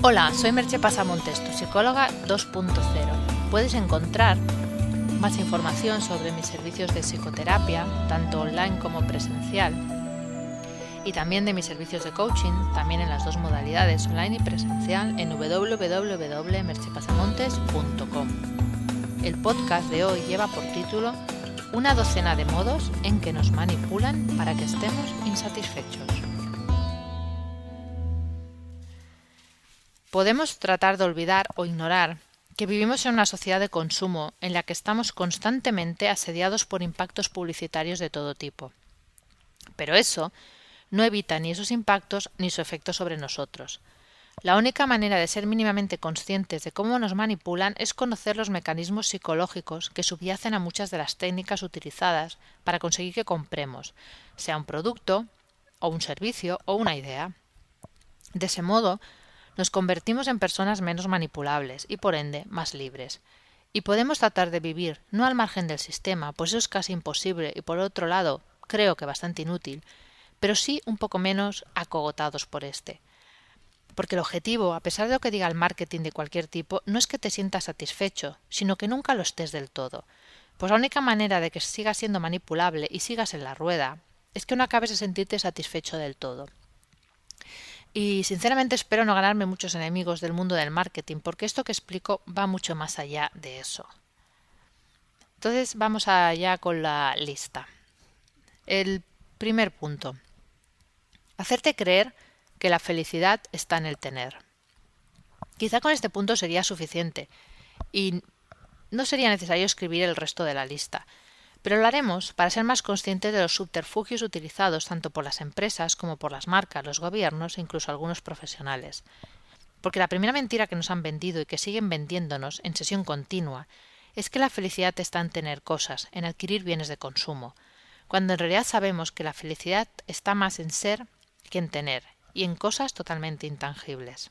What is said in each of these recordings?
Hola, soy Merche Pasamontes, tu psicóloga 2.0. Puedes encontrar más información sobre mis servicios de psicoterapia, tanto online como presencial, y también de mis servicios de coaching, también en las dos modalidades, online y presencial, en www.merchepasamontes.com. El podcast de hoy lleva por título Una docena de modos en que nos manipulan para que estemos insatisfechos. Podemos tratar de olvidar o ignorar que vivimos en una sociedad de consumo en la que estamos constantemente asediados por impactos publicitarios de todo tipo. Pero eso no evita ni esos impactos ni su efecto sobre nosotros. La única manera de ser mínimamente conscientes de cómo nos manipulan es conocer los mecanismos psicológicos que subyacen a muchas de las técnicas utilizadas para conseguir que compremos, sea un producto, o un servicio, o una idea. De ese modo, nos convertimos en personas menos manipulables y por ende más libres. Y podemos tratar de vivir no al margen del sistema, pues eso es casi imposible y por otro lado creo que bastante inútil, pero sí un poco menos acogotados por este. Porque el objetivo, a pesar de lo que diga el marketing de cualquier tipo, no es que te sientas satisfecho, sino que nunca lo estés del todo. Pues la única manera de que sigas siendo manipulable y sigas en la rueda es que no acabes de sentirte satisfecho del todo. Y sinceramente espero no ganarme muchos enemigos del mundo del marketing, porque esto que explico va mucho más allá de eso. Entonces vamos allá con la lista. El primer punto. Hacerte creer que la felicidad está en el tener. Quizá con este punto sería suficiente y no sería necesario escribir el resto de la lista, pero lo haremos para ser más conscientes de los subterfugios utilizados tanto por las empresas como por las marcas, los gobiernos e incluso algunos profesionales. Porque la primera mentira que nos han vendido y que siguen vendiéndonos en sesión continua es que la felicidad está en tener cosas, en adquirir bienes de consumo, cuando en realidad sabemos que la felicidad está más en ser que en tener, y en cosas totalmente intangibles.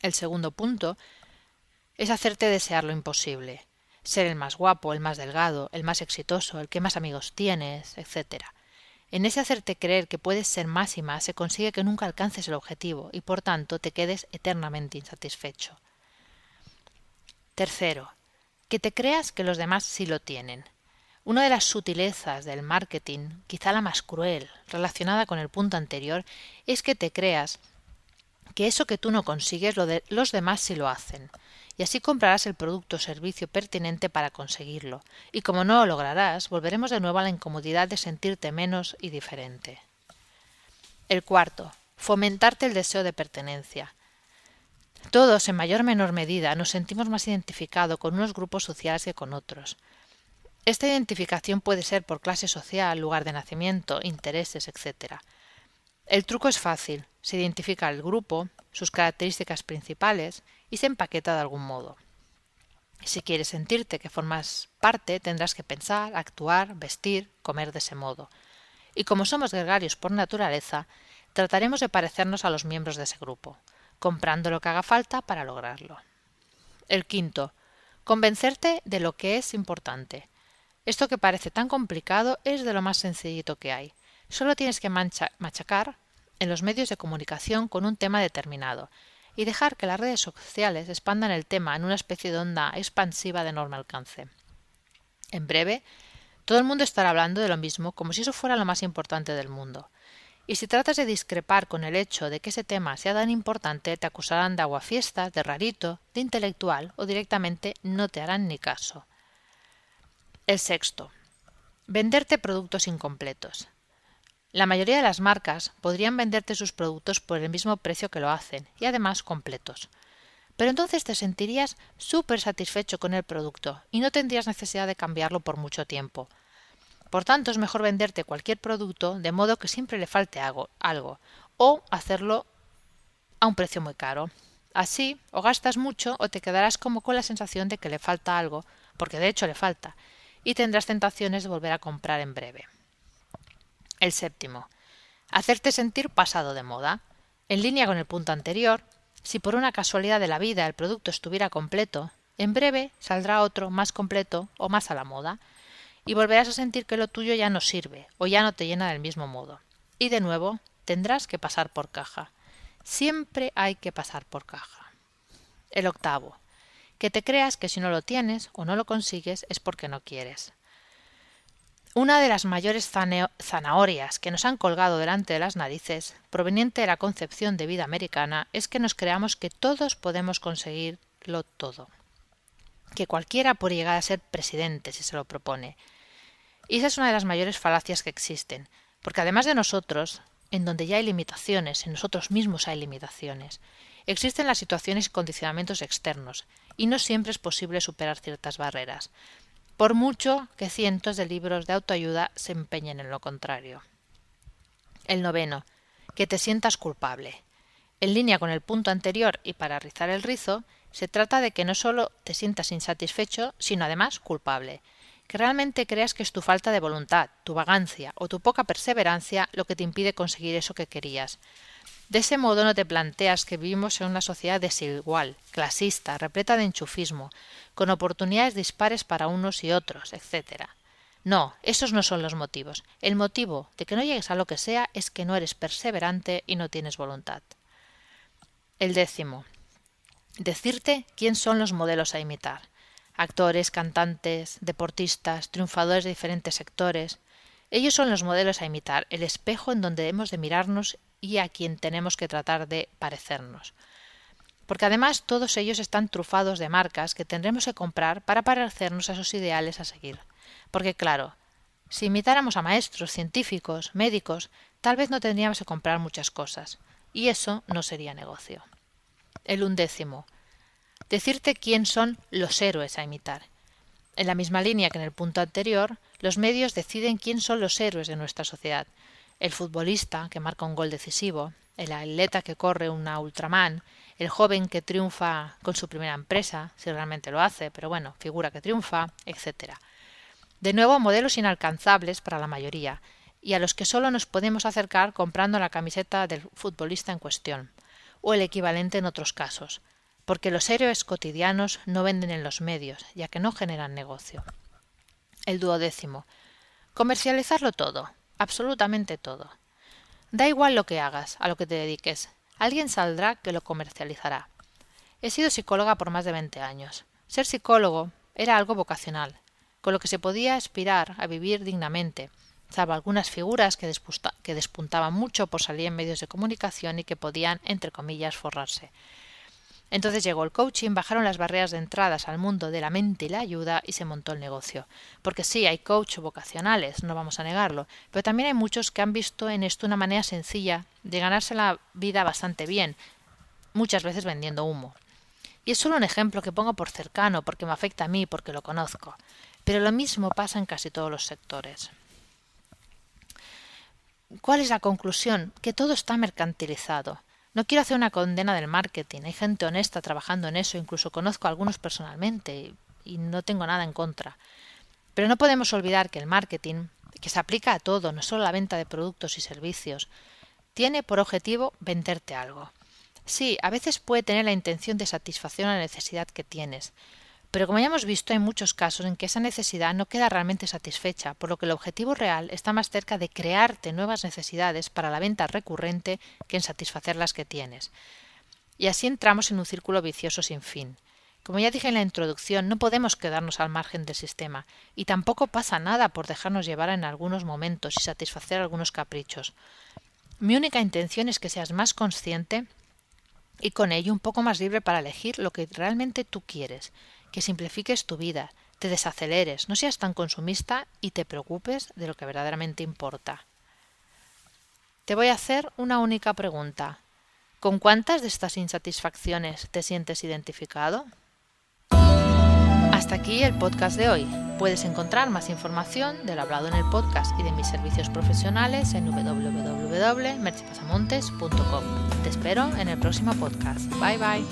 El segundo punto es hacerte desear lo imposible, ser el más guapo, el más delgado, el más exitoso, el que más amigos tienes, etc. En ese hacerte creer que puedes ser más y más se consigue que nunca alcances el objetivo y por tanto te quedes eternamente insatisfecho. Tercero, que te creas que los demás sí lo tienen. Una de las sutilezas del marketing, quizá la más cruel, relacionada con el punto anterior, es que te creas que eso que tú no consigues los demás sí lo hacen y así comprarás el producto o servicio pertinente para conseguirlo, y como no lo lograrás, volveremos de nuevo a la incomodidad de sentirte menos y diferente. El cuarto, fomentarte el deseo de pertenencia. Todos, en mayor o menor medida, nos sentimos más identificados con unos grupos sociales que con otros. Esta identificación puede ser por clase social, lugar de nacimiento, intereses, etc. El truco es fácil. Se identifica el grupo, sus características principales y se empaqueta de algún modo. Si quieres sentirte que formas parte, tendrás que pensar, actuar, vestir, comer de ese modo. Y como somos gregarios por naturaleza, trataremos de parecernos a los miembros de ese grupo, comprando lo que haga falta para lograrlo. El quinto, convencerte de lo que es importante. Esto que parece tan complicado es de lo más sencillito que hay. Solo tienes que machacar en los medios de comunicación con un tema determinado y dejar que las redes sociales expandan el tema en una especie de onda expansiva de enorme alcance. En breve, todo el mundo estará hablando de lo mismo como si eso fuera lo más importante del mundo. Y si tratas de discrepar con el hecho de que ese tema sea tan importante, te acusarán de aguafiestas, de rarito, de intelectual o directamente no te harán ni caso. El sexto. Venderte productos incompletos. La mayoría de las marcas podrían venderte sus productos por el mismo precio que lo hacen y además completos. Pero entonces te sentirías súper satisfecho con el producto y no tendrías necesidad de cambiarlo por mucho tiempo. Por tanto, es mejor venderte cualquier producto de modo que siempre le falte algo, algo o hacerlo a un precio muy caro. Así, o gastas mucho o te quedarás como con la sensación de que le falta algo, porque de hecho le falta, y tendrás tentaciones de volver a comprar en breve. El séptimo. Hacerte sentir pasado de moda. En línea con el punto anterior, si por una casualidad de la vida el producto estuviera completo, en breve saldrá otro más completo o más a la moda, y volverás a sentir que lo tuyo ya no sirve o ya no te llena del mismo modo. Y de nuevo tendrás que pasar por caja. Siempre hay que pasar por caja. El octavo, que te creas que si no lo tienes o no lo consigues es porque no quieres. Una de las mayores zanahorias que nos han colgado delante de las narices, proveniente de la concepción de vida americana, es que nos creamos que todos podemos conseguirlo todo. Que cualquiera puede llegar a ser presidente si se lo propone. Y esa es una de las mayores falacias que existen, porque además de nosotros, en donde ya hay limitaciones, en nosotros mismos hay limitaciones, existen las situaciones y condicionamientos externos, y no siempre es posible superar ciertas barreras por mucho que cientos de libros de autoayuda se empeñen en lo contrario. El noveno, que te sientas culpable. En línea con el punto anterior y para rizar el rizo, se trata de que no solo te sientas insatisfecho, sino además culpable, que realmente creas que es tu falta de voluntad, tu vagancia o tu poca perseverancia lo que te impide conseguir eso que querías, de ese modo no te planteas que vivimos en una sociedad desigual, clasista, repleta de enchufismo, con oportunidades dispares para unos y otros, etc. No, esos no son los motivos. El motivo de que no llegues a lo que sea es que no eres perseverante y no tienes voluntad. El décimo. Decirte quién son los modelos a imitar. Actores, cantantes, deportistas, triunfadores de diferentes sectores. Ellos son los modelos a imitar, el espejo en donde hemos de mirarnos y a quien tenemos que tratar de parecernos. Porque además todos ellos están trufados de marcas que tendremos que comprar para parecernos a esos ideales a seguir. Porque claro, si imitáramos a maestros, científicos, médicos, tal vez no tendríamos que comprar muchas cosas, y eso no sería negocio. El undécimo. Decirte quién son los héroes a imitar. En la misma línea que en el punto anterior, los medios deciden quién son los héroes de nuestra sociedad, el futbolista que marca un gol decisivo, el atleta que corre una Ultraman, el joven que triunfa con su primera empresa, si realmente lo hace, pero bueno, figura que triunfa, etc. De nuevo, modelos inalcanzables para la mayoría, y a los que solo nos podemos acercar comprando la camiseta del futbolista en cuestión, o el equivalente en otros casos, porque los héroes cotidianos no venden en los medios, ya que no generan negocio. El duodécimo. Comercializarlo todo, absolutamente todo. Da igual lo que hagas, a lo que te dediques, alguien saldrá que lo comercializará. He sido psicóloga por más de veinte años. Ser psicólogo era algo vocacional, con lo que se podía aspirar a vivir dignamente, salvo algunas figuras que, que despuntaban mucho por salir en medios de comunicación y que podían, entre comillas, forrarse. Entonces llegó el coaching, bajaron las barreras de entradas al mundo de la mente y la ayuda y se montó el negocio. Porque sí, hay coach vocacionales, no vamos a negarlo, pero también hay muchos que han visto en esto una manera sencilla de ganarse la vida bastante bien, muchas veces vendiendo humo. Y es solo un ejemplo que pongo por cercano, porque me afecta a mí, porque lo conozco. Pero lo mismo pasa en casi todos los sectores. ¿Cuál es la conclusión? Que todo está mercantilizado. No quiero hacer una condena del marketing. Hay gente honesta trabajando en eso, incluso conozco a algunos personalmente y no tengo nada en contra. Pero no podemos olvidar que el marketing, que se aplica a todo, no solo a la venta de productos y servicios, tiene por objetivo venderte algo. Sí, a veces puede tener la intención de satisfacer una necesidad que tienes, pero como ya hemos visto, hay muchos casos en que esa necesidad no queda realmente satisfecha, por lo que el objetivo real está más cerca de crearte nuevas necesidades para la venta recurrente que en satisfacer las que tienes. Y así entramos en un círculo vicioso sin fin. Como ya dije en la introducción, no podemos quedarnos al margen del sistema, y tampoco pasa nada por dejarnos llevar en algunos momentos y satisfacer algunos caprichos. Mi única intención es que seas más consciente y con ello un poco más libre para elegir lo que realmente tú quieres que simplifiques tu vida, te desaceleres, no seas tan consumista y te preocupes de lo que verdaderamente importa. Te voy a hacer una única pregunta. ¿Con cuántas de estas insatisfacciones te sientes identificado? Hasta aquí el podcast de hoy. Puedes encontrar más información de lo hablado en el podcast y de mis servicios profesionales en www.merchipasamontes.com. Te espero en el próximo podcast. Bye bye.